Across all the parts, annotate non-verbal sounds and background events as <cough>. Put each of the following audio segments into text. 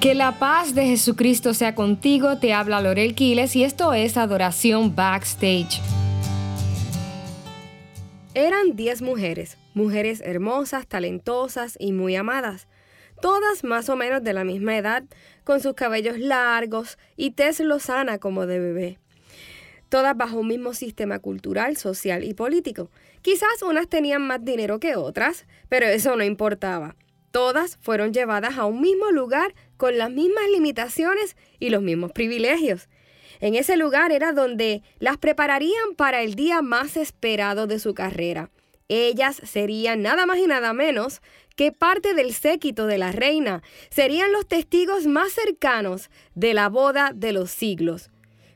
Que la paz de Jesucristo sea contigo, te habla Lorel Quiles y esto es Adoración Backstage. Eran 10 mujeres, mujeres hermosas, talentosas y muy amadas, todas más o menos de la misma edad, con sus cabellos largos y tez lozana como de bebé. Todas bajo un mismo sistema cultural, social y político. Quizás unas tenían más dinero que otras, pero eso no importaba. Todas fueron llevadas a un mismo lugar con las mismas limitaciones y los mismos privilegios. En ese lugar era donde las prepararían para el día más esperado de su carrera. Ellas serían nada más y nada menos que parte del séquito de la reina. Serían los testigos más cercanos de la boda de los siglos.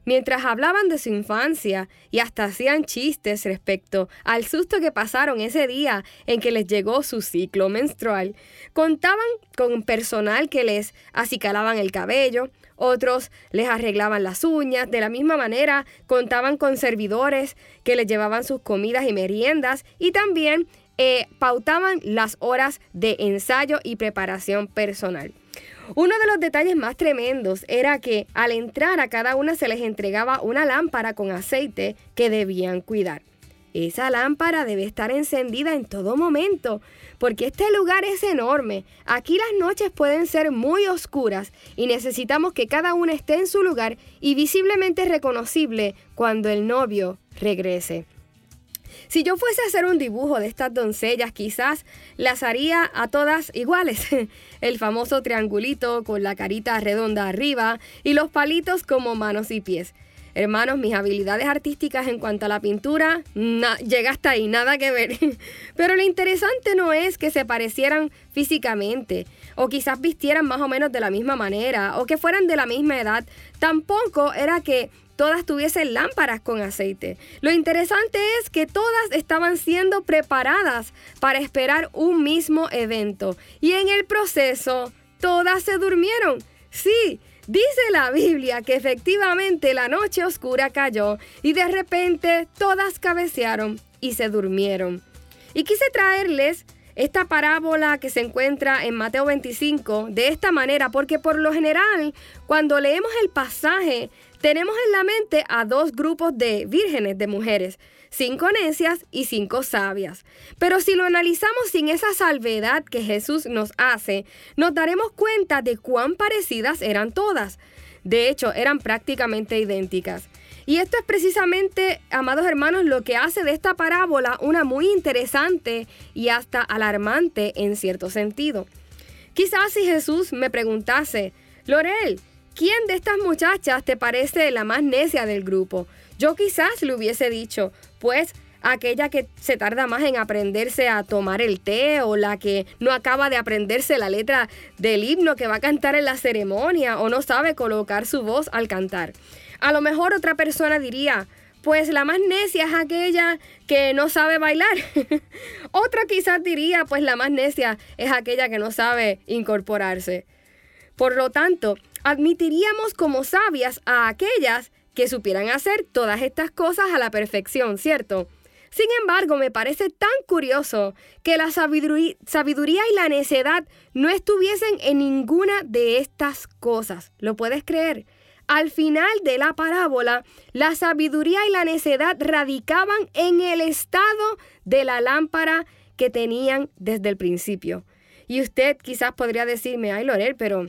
Mientras hablaban de su infancia y hasta hacían chistes respecto al susto que pasaron ese día en que les llegó su ciclo menstrual, contaban con personal que les acicalaban el cabello, otros les arreglaban las uñas, de la misma manera contaban con servidores que les llevaban sus comidas y meriendas y también eh, pautaban las horas de ensayo y preparación personal. Uno de los detalles más tremendos era que al entrar a cada una se les entregaba una lámpara con aceite que debían cuidar. Esa lámpara debe estar encendida en todo momento, porque este lugar es enorme. Aquí las noches pueden ser muy oscuras y necesitamos que cada una esté en su lugar y visiblemente reconocible cuando el novio regrese. Si yo fuese a hacer un dibujo de estas doncellas, quizás las haría a todas iguales. <laughs> El famoso triangulito con la carita redonda arriba y los palitos como manos y pies. Hermanos, mis habilidades artísticas en cuanto a la pintura llega hasta ahí, nada que ver. <laughs> Pero lo interesante no es que se parecieran físicamente, o quizás vistieran más o menos de la misma manera, o que fueran de la misma edad. Tampoco era que todas tuviesen lámparas con aceite. Lo interesante es que todas estaban siendo preparadas para esperar un mismo evento y en el proceso todas se durmieron. Sí, Dice la Biblia que efectivamente la noche oscura cayó y de repente todas cabecearon y se durmieron. Y quise traerles esta parábola que se encuentra en Mateo 25 de esta manera porque por lo general cuando leemos el pasaje tenemos en la mente a dos grupos de vírgenes, de mujeres, cinco necias y cinco sabias. Pero si lo analizamos sin esa salvedad que Jesús nos hace, nos daremos cuenta de cuán parecidas eran todas. De hecho, eran prácticamente idénticas. Y esto es precisamente, amados hermanos, lo que hace de esta parábola una muy interesante y hasta alarmante en cierto sentido. Quizás si Jesús me preguntase, Lorel, ¿quién de estas muchachas te parece la más necia del grupo? Yo quizás le hubiese dicho, pues aquella que se tarda más en aprenderse a tomar el té o la que no acaba de aprenderse la letra del himno que va a cantar en la ceremonia o no sabe colocar su voz al cantar. A lo mejor otra persona diría, pues la más necia es aquella que no sabe bailar. <laughs> Otro quizás diría, pues la más necia es aquella que no sabe incorporarse. Por lo tanto, admitiríamos como sabias a aquellas que supieran hacer todas estas cosas a la perfección, ¿cierto? Sin embargo, me parece tan curioso que la sabiduría, y la necedad no estuviesen en ninguna de estas cosas. ¿Lo puedes creer? Al final de la parábola, la sabiduría y la necedad radicaban en el estado de la lámpara que tenían desde el principio. Y usted quizás podría decirme, ay Lorel, pero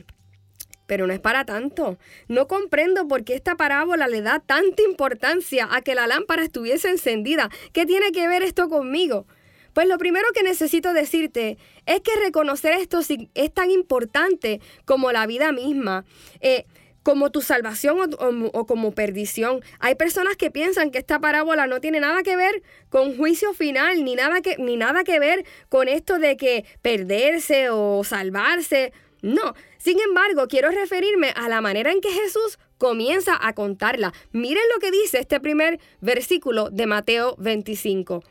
pero no es para tanto. No comprendo por qué esta parábola le da tanta importancia a que la lámpara estuviese encendida. ¿Qué tiene que ver esto conmigo? Pues lo primero que necesito decirte es que reconocer esto es tan importante como la vida misma. Eh, como tu salvación o, como perdición. Hay personas que piensan que esta parábola no tiene nada que ver con juicio final, ni nada que, ni nada que ver con esto de que perderse o salvarse. No, sin embargo, quiero referirme a la manera en que Jesús comienza a contarla. Miren lo que dice este primer versículo de Mateo 25.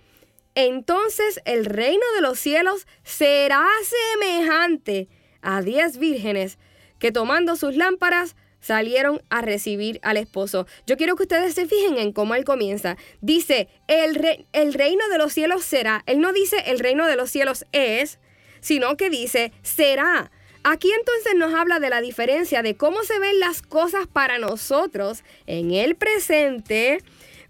Entonces el reino de los cielos será semejante a diez vírgenes que tomando sus lámparas salieron a recibir al esposo. Yo quiero que ustedes se fijen en cómo él comienza. Dice, el, el reino de los cielos será. Él no dice el reino de los cielos es, sino que dice será. Aquí entonces nos habla de la diferencia de cómo se ven las cosas para nosotros en el presente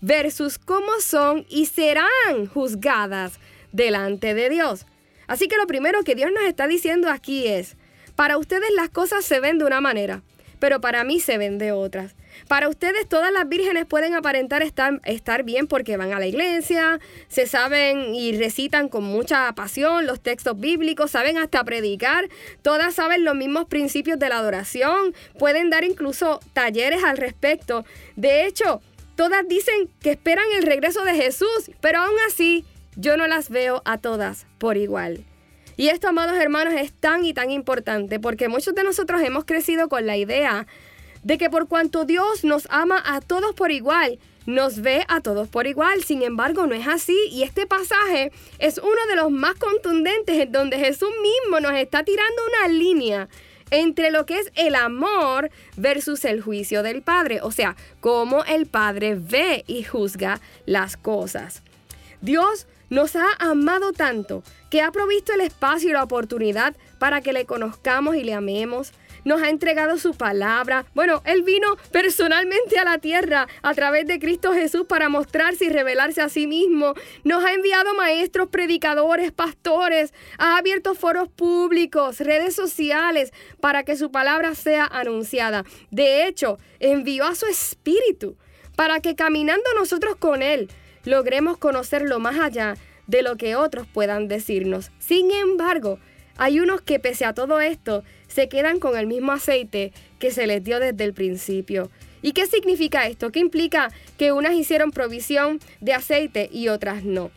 versus cómo son y serán juzgadas delante de Dios. Así que lo primero que Dios nos está diciendo aquí es, para ustedes las cosas se ven de una manera, pero para mí se ven de otras. Para ustedes todas las vírgenes pueden aparentar estar, estar, bien porque van a la iglesia, se saben y recitan con mucha pasión los textos bíblicos, saben hasta predicar, todas saben los mismos principios de la adoración, pueden dar incluso talleres al respecto. De hecho, todas dicen que esperan el regreso de Jesús, pero aún así yo no las veo a todas por igual. Y esto, amados hermanos, es tan y tan importante porque muchos de nosotros hemos crecido con la idea de que por cuanto Dios nos ama a todos por igual, nos ve a todos por igual. Sin embargo, no es así. Y este pasaje es uno de los más contundentes en donde Jesús mismo nos está tirando una línea entre lo que es el amor versus el juicio del Padre. O sea, cómo el Padre ve y juzga las cosas. Dios nos ha amado tanto que ha provisto el espacio y la oportunidad para que le conozcamos y le amemos. Nos ha entregado su palabra. Bueno, Él vino personalmente a la tierra a través de Cristo Jesús para mostrarse y revelarse a sí mismo. Nos ha enviado maestros, predicadores, pastores. Ha abierto foros públicos, redes sociales para que su palabra sea anunciada. De hecho, envió a su espíritu para que caminando nosotros con Él logremos conocerlo más allá de lo que otros puedan decirnos. Sin embargo, hay unos que pese a todo esto se quedan con el mismo aceite que se les dio desde el principio. ¿Y qué significa esto? ¿Qué implica que unas hicieron provisión de aceite y otras no?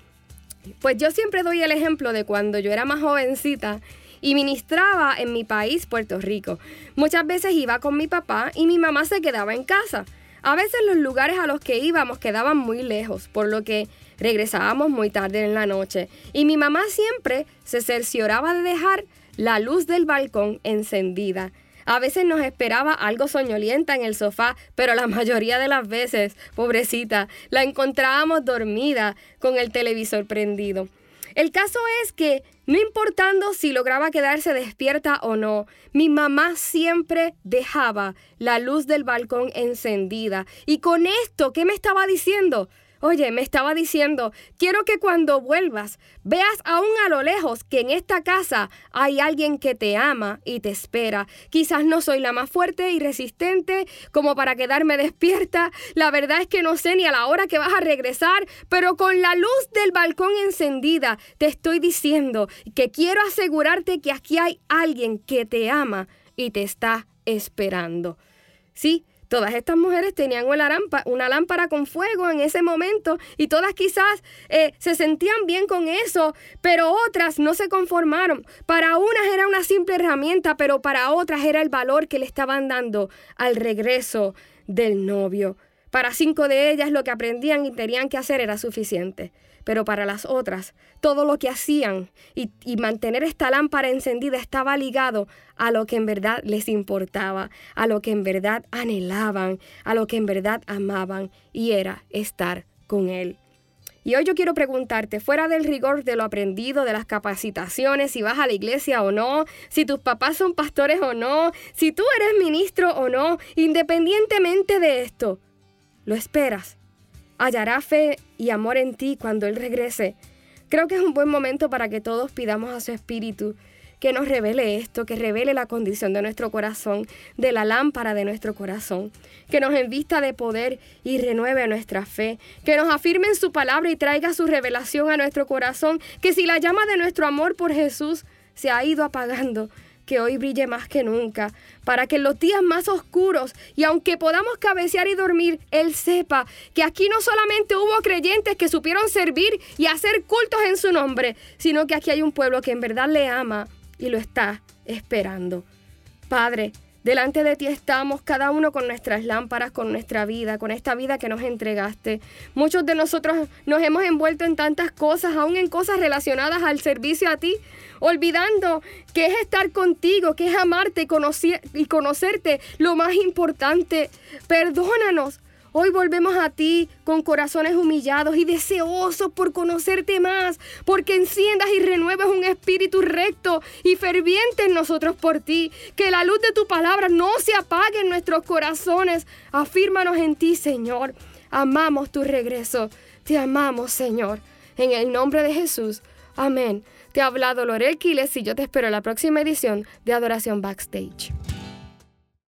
Pues yo siempre doy el ejemplo de cuando yo era más jovencita y ministraba en mi país, Puerto Rico. Muchas veces iba con mi papá y mi mamá se quedaba en casa. A veces los lugares a los que íbamos quedaban muy lejos, por lo que regresábamos muy tarde en la noche. Y mi mamá siempre se cercioraba de dejar la luz del balcón encendida. A veces nos esperaba algo soñolienta en el sofá, pero la mayoría de las veces, pobrecita, la encontrábamos dormida con el televisor prendido. El caso es que, no importando si lograba quedarse despierta o no, mi mamá siempre dejaba la luz del balcón encendida. Y con esto, ¿qué me estaba diciendo? Oye, me estaba diciendo, quiero que cuando vuelvas veas aún a lo lejos que en esta casa hay alguien que te ama y te espera. Quizás no soy la más fuerte y resistente como para quedarme <laughs> despierta. La verdad es que no sé ni a la hora que vas a regresar, pero con la luz del balcón encendida te estoy diciendo que quiero asegurarte que aquí hay alguien que te ama y te está esperando. Sí, Todas estas mujeres tenían una lámpara, una lámpara con fuego en ese momento y todas quizás eh, se sentían bien con eso, pero otras no se conformaron. Para unas era una simple herramienta, pero para otras era el valor que le estaban dando al regreso del novio. Para cinco de ellas lo que aprendían y tenían que hacer era suficiente pero para las otras, todo lo que hacían y, mantener esta lámpara encendida estaba ligado a lo que en verdad les importaba, a lo que en verdad anhelaban, a lo que en verdad amaban, y era estar con Él. Y hoy yo quiero preguntarte, fuera del rigor de lo aprendido, de las capacitaciones, si vas a la iglesia o no, si tus papás son pastores o no, si tú eres ministro o no, independientemente de esto, ¿lo esperas? hallará fe y amor en ti cuando Él regrese. Creo que es un buen momento para que todos pidamos a su Espíritu que nos revele esto, que revele la condición de nuestro corazón, de la lámpara de nuestro corazón, que nos envista de poder y renueve nuestra fe, que nos afirme en su palabra y traiga su revelación a nuestro corazón, que si la llama de nuestro amor por Jesús se ha ido apagando, que hoy brille más que nunca, para que en los días más oscuros, y aunque podamos cabecear y dormir, Él sepa que aquí no solamente hubo creyentes que supieron servir y hacer cultos en su nombre, sino que aquí hay un pueblo que en verdad le ama y lo está esperando. Padre, Delante de ti estamos, cada uno con nuestras lámparas, con nuestra vida, con esta vida que nos entregaste. Muchos de nosotros nos hemos envuelto en tantas cosas, aún en cosas relacionadas al servicio a ti, olvidando que es estar contigo, que es amarte y, y conocerte lo más importante. Perdónanos Hoy volvemos a ti con corazones humillados y deseosos por conocerte más, porque enciendas y renueves un espíritu recto y ferviente en nosotros por ti. Que la luz de tu palabra no se apague en nuestros corazones. Afírmanos en ti, Señor. Amamos tu regreso. Te amamos, Señor. En el nombre de Jesús. Amén. Te ha hablado Lorel Quiles y yo te espero en la próxima edición de Adoración Backstage.